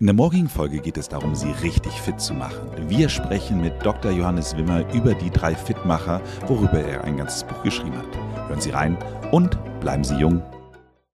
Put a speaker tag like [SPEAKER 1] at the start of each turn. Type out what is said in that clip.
[SPEAKER 1] In der morgigen Folge geht es darum, Sie richtig fit zu machen. Wir sprechen mit Dr. Johannes Wimmer über die drei Fitmacher, worüber er ein ganzes Buch geschrieben hat. Hören Sie rein und bleiben Sie jung